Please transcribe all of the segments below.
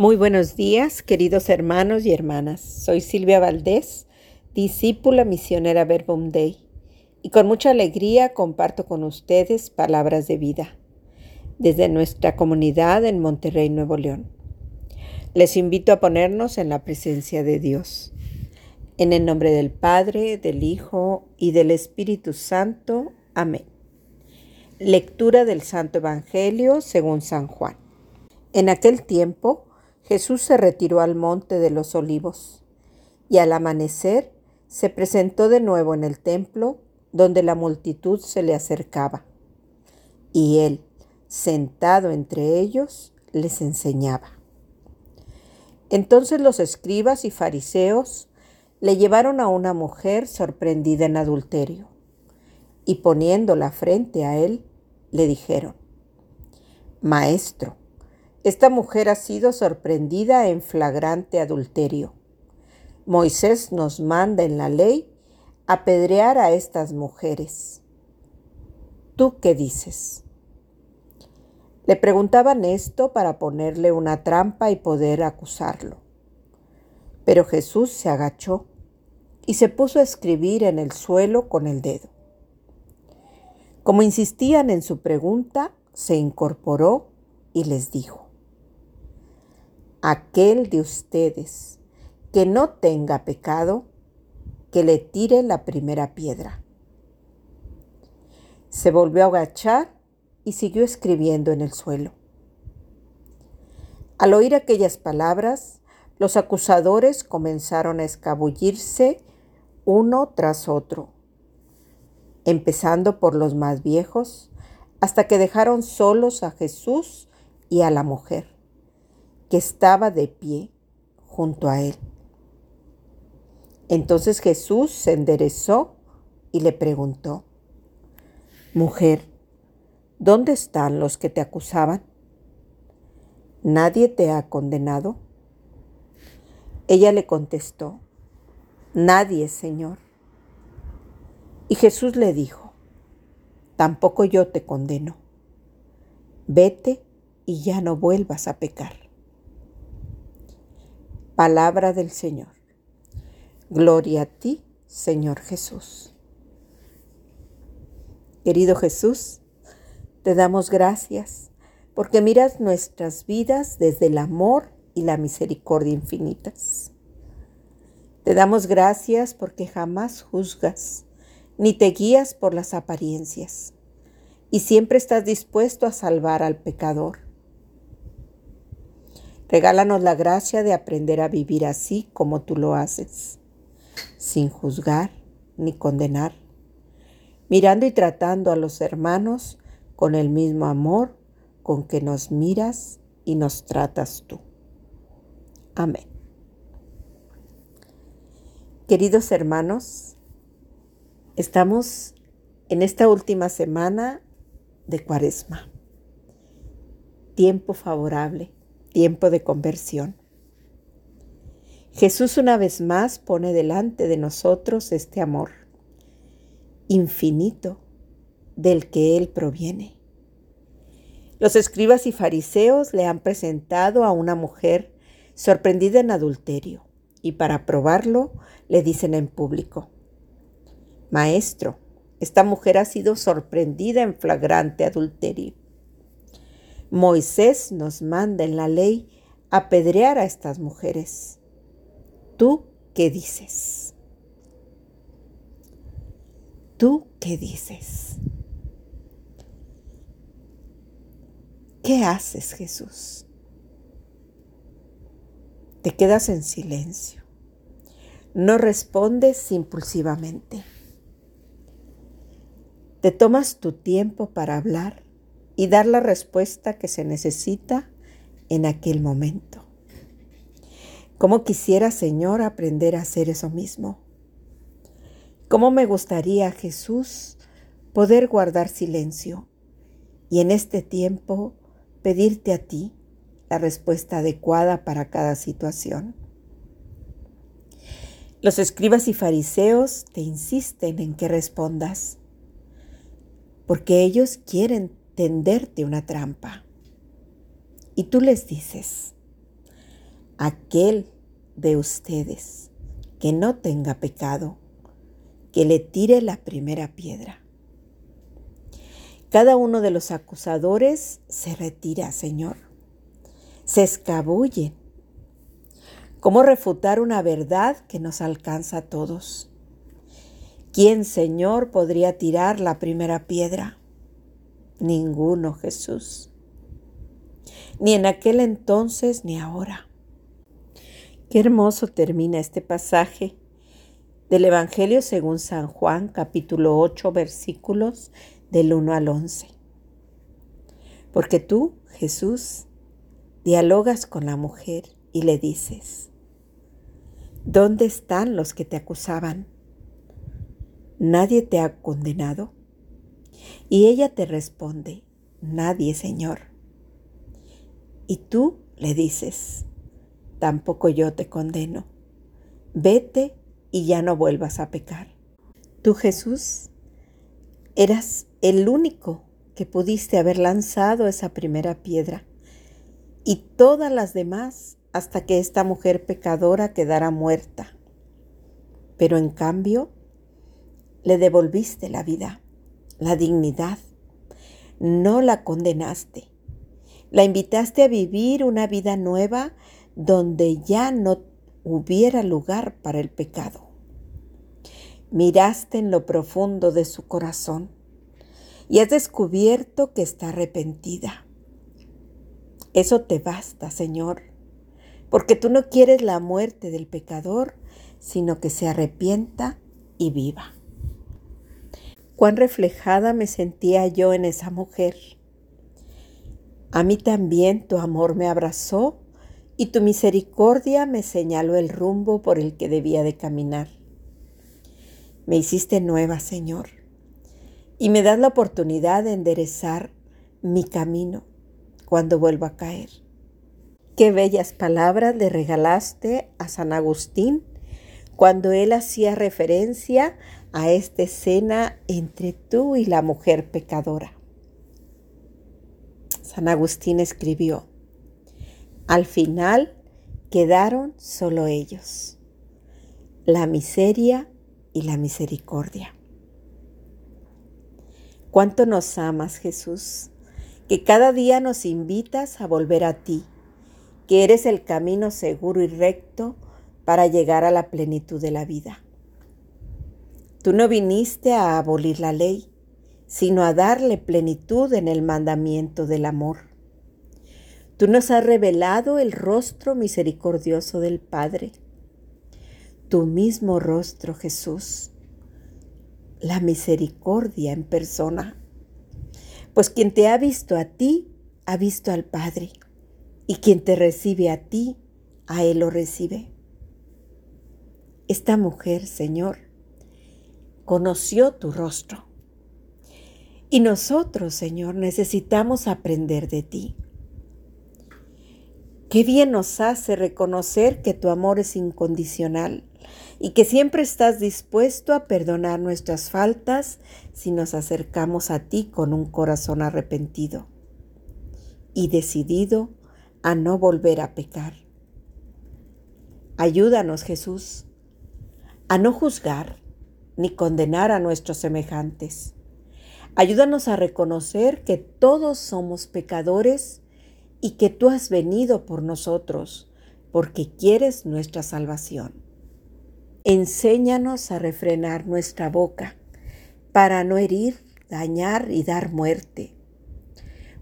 Muy buenos días, queridos hermanos y hermanas. Soy Silvia Valdés, discípula misionera Verbum Dei, y con mucha alegría comparto con ustedes palabras de vida desde nuestra comunidad en Monterrey, Nuevo León. Les invito a ponernos en la presencia de Dios. En el nombre del Padre, del Hijo y del Espíritu Santo. Amén. Lectura del Santo Evangelio según San Juan. En aquel tiempo, Jesús se retiró al monte de los olivos y al amanecer se presentó de nuevo en el templo donde la multitud se le acercaba. Y él, sentado entre ellos, les enseñaba. Entonces los escribas y fariseos le llevaron a una mujer sorprendida en adulterio y poniéndola frente a él, le dijeron, Maestro, esta mujer ha sido sorprendida en flagrante adulterio. Moisés nos manda en la ley apedrear a estas mujeres. ¿Tú qué dices? Le preguntaban esto para ponerle una trampa y poder acusarlo. Pero Jesús se agachó y se puso a escribir en el suelo con el dedo. Como insistían en su pregunta, se incorporó y les dijo, aquel de ustedes que no tenga pecado, que le tire la primera piedra. Se volvió a agachar y siguió escribiendo en el suelo. Al oír aquellas palabras, los acusadores comenzaron a escabullirse uno tras otro, empezando por los más viejos, hasta que dejaron solos a Jesús y a la mujer que estaba de pie junto a él. Entonces Jesús se enderezó y le preguntó, Mujer, ¿dónde están los que te acusaban? ¿Nadie te ha condenado? Ella le contestó, Nadie, Señor. Y Jesús le dijo, Tampoco yo te condeno. Vete y ya no vuelvas a pecar. Palabra del Señor. Gloria a ti, Señor Jesús. Querido Jesús, te damos gracias porque miras nuestras vidas desde el amor y la misericordia infinitas. Te damos gracias porque jamás juzgas ni te guías por las apariencias y siempre estás dispuesto a salvar al pecador Regálanos la gracia de aprender a vivir así como tú lo haces, sin juzgar ni condenar, mirando y tratando a los hermanos con el mismo amor con que nos miras y nos tratas tú. Amén. Queridos hermanos, estamos en esta última semana de Cuaresma. Tiempo favorable tiempo de conversión. Jesús una vez más pone delante de nosotros este amor infinito del que Él proviene. Los escribas y fariseos le han presentado a una mujer sorprendida en adulterio y para probarlo le dicen en público, Maestro, esta mujer ha sido sorprendida en flagrante adulterio. Moisés nos manda en la ley apedrear a estas mujeres. ¿Tú qué dices? ¿Tú qué dices? ¿Qué haces, Jesús? Te quedas en silencio. No respondes impulsivamente. Te tomas tu tiempo para hablar y dar la respuesta que se necesita en aquel momento. ¿Cómo quisiera, Señor, aprender a hacer eso mismo? ¿Cómo me gustaría, Jesús, poder guardar silencio y en este tiempo pedirte a ti la respuesta adecuada para cada situación? Los escribas y fariseos te insisten en que respondas, porque ellos quieren tenderte una trampa. Y tú les dices, aquel de ustedes que no tenga pecado, que le tire la primera piedra. Cada uno de los acusadores se retira, Señor. Se escabullen. ¿Cómo refutar una verdad que nos alcanza a todos? ¿Quién, Señor, podría tirar la primera piedra? Ninguno, Jesús. Ni en aquel entonces ni ahora. Qué hermoso termina este pasaje del Evangelio según San Juan, capítulo 8, versículos del 1 al 11. Porque tú, Jesús, dialogas con la mujer y le dices, ¿dónde están los que te acusaban? ¿Nadie te ha condenado? Y ella te responde, nadie, Señor. Y tú le dices, tampoco yo te condeno. Vete y ya no vuelvas a pecar. Tú, Jesús, eras el único que pudiste haber lanzado esa primera piedra y todas las demás hasta que esta mujer pecadora quedara muerta. Pero en cambio, le devolviste la vida la dignidad. No la condenaste. La invitaste a vivir una vida nueva donde ya no hubiera lugar para el pecado. Miraste en lo profundo de su corazón y has descubierto que está arrepentida. Eso te basta, Señor, porque tú no quieres la muerte del pecador, sino que se arrepienta y viva cuán reflejada me sentía yo en esa mujer. A mí también tu amor me abrazó y tu misericordia me señaló el rumbo por el que debía de caminar. Me hiciste nueva, Señor, y me das la oportunidad de enderezar mi camino cuando vuelva a caer. Qué bellas palabras le regalaste a San Agustín cuando él hacía referencia a esta escena entre tú y la mujer pecadora. San Agustín escribió, al final quedaron solo ellos, la miseria y la misericordia. Cuánto nos amas, Jesús, que cada día nos invitas a volver a ti, que eres el camino seguro y recto para llegar a la plenitud de la vida. Tú no viniste a abolir la ley, sino a darle plenitud en el mandamiento del amor. Tú nos has revelado el rostro misericordioso del Padre, tu mismo rostro, Jesús, la misericordia en persona. Pues quien te ha visto a ti, ha visto al Padre, y quien te recibe a ti, a Él lo recibe. Esta mujer, Señor, conoció tu rostro. Y nosotros, Señor, necesitamos aprender de ti. Qué bien nos hace reconocer que tu amor es incondicional y que siempre estás dispuesto a perdonar nuestras faltas si nos acercamos a ti con un corazón arrepentido y decidido a no volver a pecar. Ayúdanos, Jesús, a no juzgar, ni condenar a nuestros semejantes. Ayúdanos a reconocer que todos somos pecadores y que tú has venido por nosotros porque quieres nuestra salvación. Enséñanos a refrenar nuestra boca para no herir, dañar y dar muerte,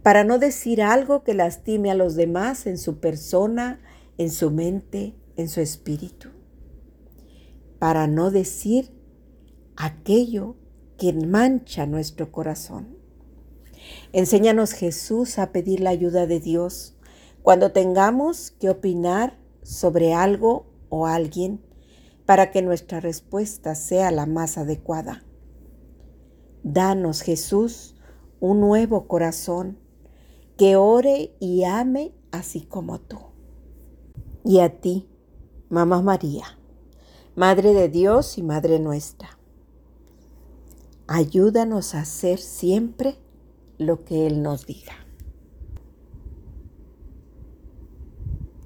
para no decir algo que lastime a los demás en su persona, en su mente, en su espíritu, para no decir aquello que mancha nuestro corazón. Enséñanos Jesús a pedir la ayuda de Dios cuando tengamos que opinar sobre algo o alguien para que nuestra respuesta sea la más adecuada. Danos Jesús un nuevo corazón que ore y ame así como tú. Y a ti, Mamá María, Madre de Dios y Madre nuestra Ayúdanos a hacer siempre lo que Él nos diga.